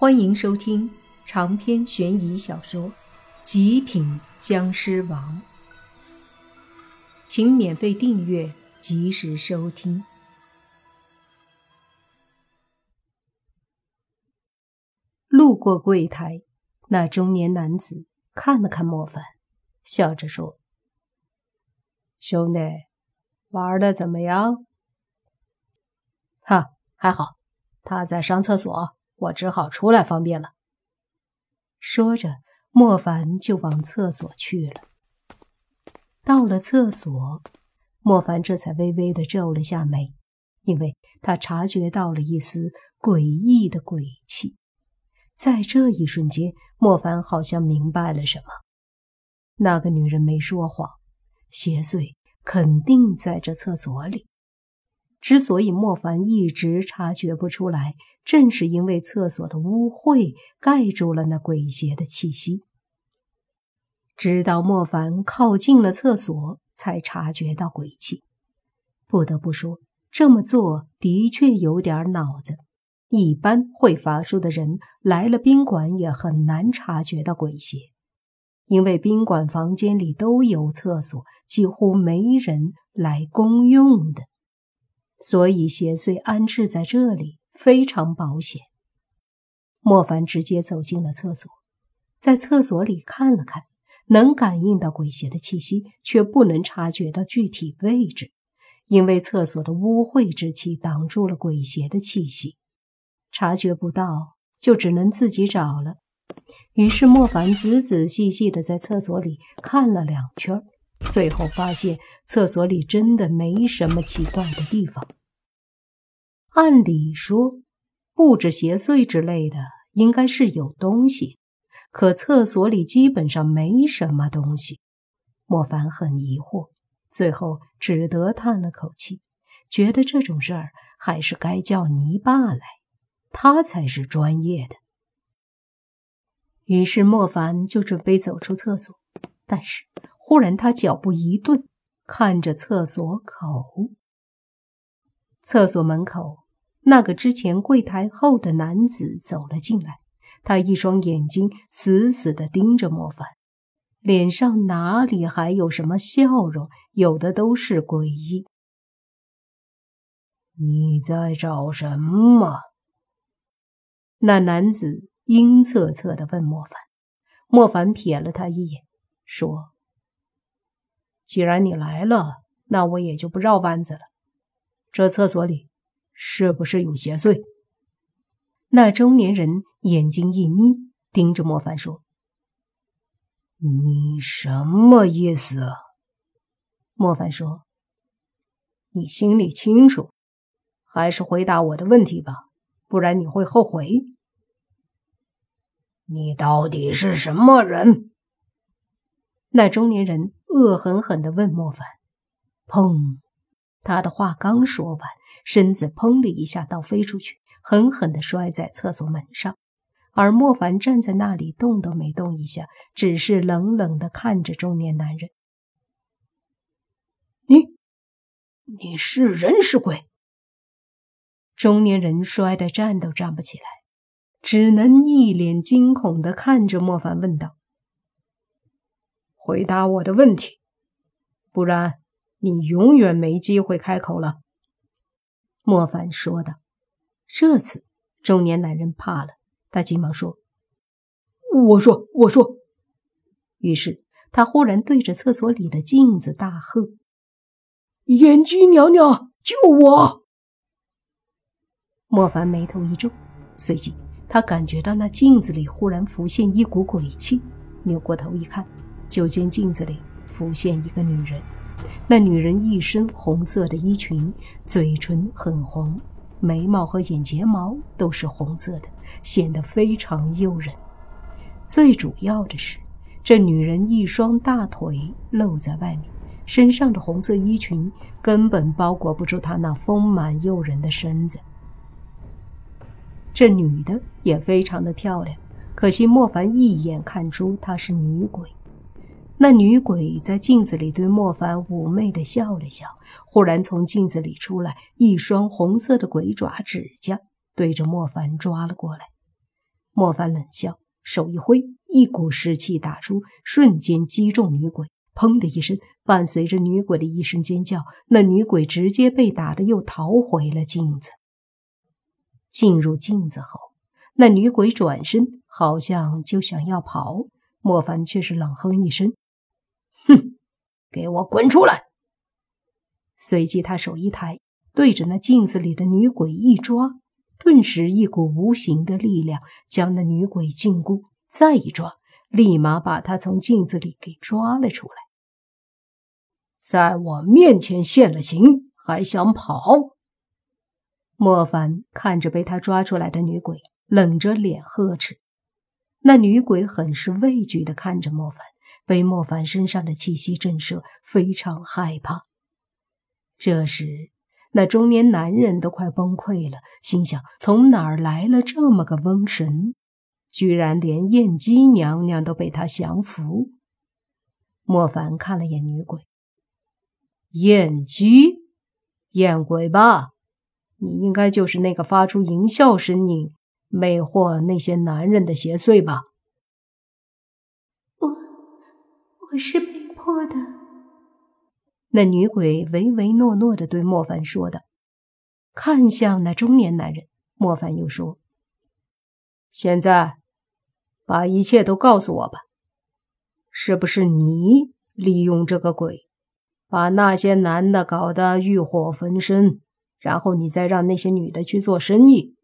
欢迎收听长篇悬疑小说《极品僵尸王》，请免费订阅，及时收听。路过柜台，那中年男子看了看莫凡，笑着说：“兄弟，玩的怎么样？”“哈，还好。他在上厕所。”我只好出来方便了。说着，莫凡就往厕所去了。到了厕所，莫凡这才微微的皱了下眉，因为他察觉到了一丝诡异的鬼气。在这一瞬间，莫凡好像明白了什么：那个女人没说谎，邪祟肯定在这厕所里。之所以莫凡一直察觉不出来，正是因为厕所的污秽盖住了那鬼邪的气息。直到莫凡靠近了厕所，才察觉到鬼气。不得不说，这么做的确有点脑子。一般会法术的人来了宾馆也很难察觉到鬼邪，因为宾馆房间里都有厕所，几乎没人来公用的。所以邪祟安置在这里非常保险。莫凡直接走进了厕所，在厕所里看了看，能感应到鬼邪的气息，却不能察觉到具体位置，因为厕所的污秽之气挡住了鬼邪的气息，察觉不到，就只能自己找了。于是莫凡仔仔细细的在厕所里看了两圈。最后发现厕所里真的没什么奇怪的地方。按理说，布置邪祟之类的应该是有东西，可厕所里基本上没什么东西。莫凡很疑惑，最后只得叹了口气，觉得这种事儿还是该叫泥巴来，他才是专业的。于是莫凡就准备走出厕所，但是。忽然，他脚步一顿，看着厕所口。厕所门口，那个之前柜台后的男子走了进来。他一双眼睛死死地盯着莫凡，脸上哪里还有什么笑容？有的都是诡异。你在找什么？那男子阴恻恻地问莫凡。莫凡瞥了他一眼，说。既然你来了，那我也就不绕弯子了。这厕所里是不是有邪祟？那中年人眼睛一眯，盯着莫凡说：“你什么意思？”莫凡说：“你心里清楚，还是回答我的问题吧，不然你会后悔。你到底是什么人？”那中年人。恶狠狠地问莫凡：“砰！”他的话刚说完，身子砰的一下倒飞出去，狠狠地摔在厕所门上。而莫凡站在那里动都没动一下，只是冷冷地看着中年男人：“你，你是人是鬼？”中年人摔得站都站不起来，只能一脸惊恐地看着莫凡问道。回答我的问题，不然你永远没机会开口了。”莫凡说道。这次中年男人怕了，他急忙说：“我说，我说。”于是他忽然对着厕所里的镜子大喝：“眼姬娘娘，救我！”莫凡眉头一皱，随即他感觉到那镜子里忽然浮现一股鬼气，扭过头一看。就见镜子里浮现一个女人，那女人一身红色的衣裙，嘴唇很红，眉毛和眼睫毛都是红色的，显得非常诱人。最主要的是，这女人一双大腿露在外面，身上的红色衣裙根本包裹不住她那丰满诱人的身子。这女的也非常的漂亮，可惜莫凡一眼看出她是女鬼。那女鬼在镜子里对莫凡妩媚的笑了笑，忽然从镜子里出来，一双红色的鬼爪指甲对着莫凡抓了过来。莫凡冷笑，手一挥，一股湿气打出，瞬间击中女鬼。砰的一声，伴随着女鬼的一声尖叫，那女鬼直接被打的又逃回了镜子。进入镜子后，那女鬼转身，好像就想要跑。莫凡却是冷哼一声：“哼，给我滚出来！”随即他手一抬，对着那镜子里的女鬼一抓，顿时一股无形的力量将那女鬼禁锢。再一抓，立马把她从镜子里给抓了出来。在我面前现了形，还想跑？莫凡看着被他抓出来的女鬼，冷着脸呵斥。那女鬼很是畏惧的看着莫凡，被莫凡身上的气息震慑，非常害怕。这时，那中年男人都快崩溃了，心想：从哪儿来了这么个瘟神？居然连燕姬娘娘都被他降服。莫凡看了眼女鬼。燕姬，燕鬼吧？你应该就是那个发出淫笑声音、魅惑那些男人的邪祟吧？我，我是被迫的。那女鬼唯唯诺诺的对莫凡说道，看向那中年男人。莫凡又说：“现在，把一切都告诉我吧，是不是你利用这个鬼？”把那些男的搞得欲火焚身，然后你再让那些女的去做生意。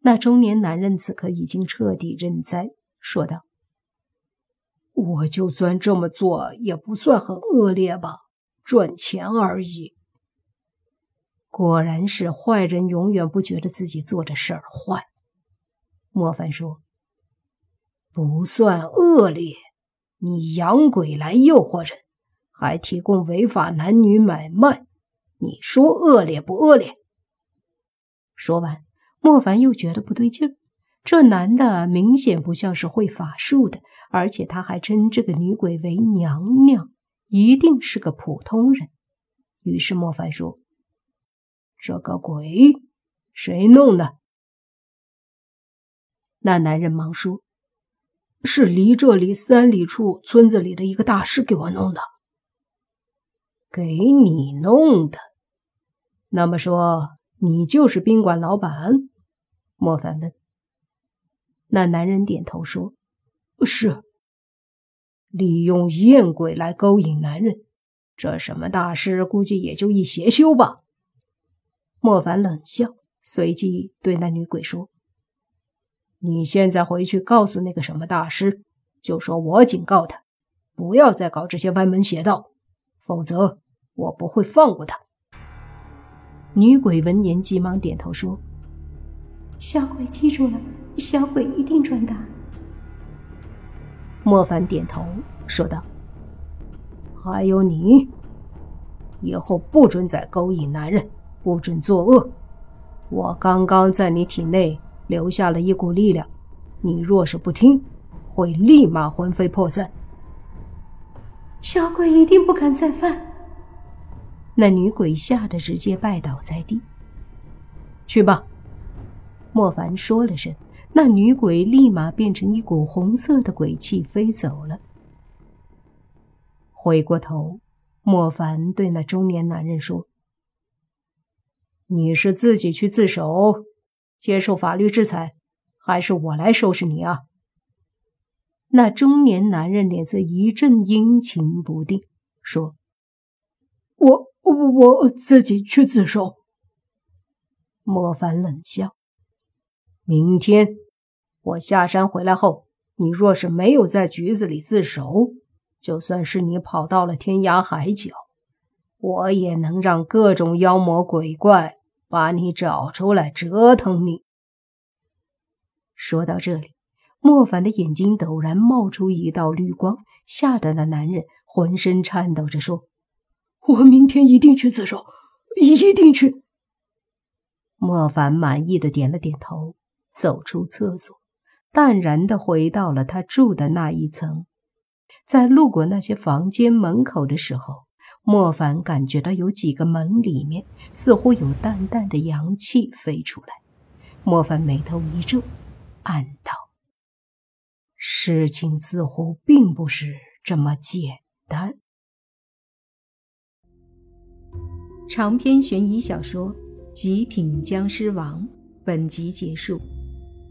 那中年男人此刻已经彻底认栽，说道：“我就算这么做，也不算很恶劣吧，赚钱而已。”果然是坏人，永远不觉得自己做的事儿坏。莫凡说：“不算恶劣，你养鬼来诱惑人。”还提供违法男女买卖，你说恶劣不恶劣？说完，莫凡又觉得不对劲儿，这男的明显不像是会法术的，而且他还称这个女鬼为娘娘，一定是个普通人。于是莫凡说：“这个鬼谁弄的？”那男人忙说：“是离这里三里处村子里的一个大师给我弄的。”给你弄的，那么说你就是宾馆老板？莫凡问。那男人点头说：“是。”利用艳鬼来勾引男人，这什么大师？估计也就一邪修吧。莫凡冷笑，随即对那女鬼说：“你现在回去告诉那个什么大师，就说我警告他，不要再搞这些歪门邪道，否则。”我不会放过他。女鬼闻言，急忙点头说：“小鬼记住了，小鬼一定转达。”莫凡点头说道：“还有你，以后不准再勾引男人，不准作恶。我刚刚在你体内留下了一股力量，你若是不听，会立马魂飞魄散。”小鬼一定不敢再犯。那女鬼吓得直接拜倒在地。去吧，莫凡说了声，那女鬼立马变成一股红色的鬼气飞走了。回过头，莫凡对那中年男人说：“你是自己去自首，接受法律制裁，还是我来收拾你啊？”那中年男人脸色一阵阴晴不定，说：“我。”我自己去自首。莫凡冷笑：“明天我下山回来后，你若是没有在局子里自首，就算是你跑到了天涯海角，我也能让各种妖魔鬼怪把你找出来折腾你。”说到这里，莫凡的眼睛陡然冒出一道绿光，吓得那男人浑身颤抖着说。我明天一定去自首，一定去。莫凡满意的点了点头，走出厕所，淡然的回到了他住的那一层。在路过那些房间门口的时候，莫凡感觉到有几个门里面似乎有淡淡的阳气飞出来。莫凡眉头一皱，暗道：“事情似乎并不是这么简单。”长篇悬疑小说《极品僵尸王》本集结束，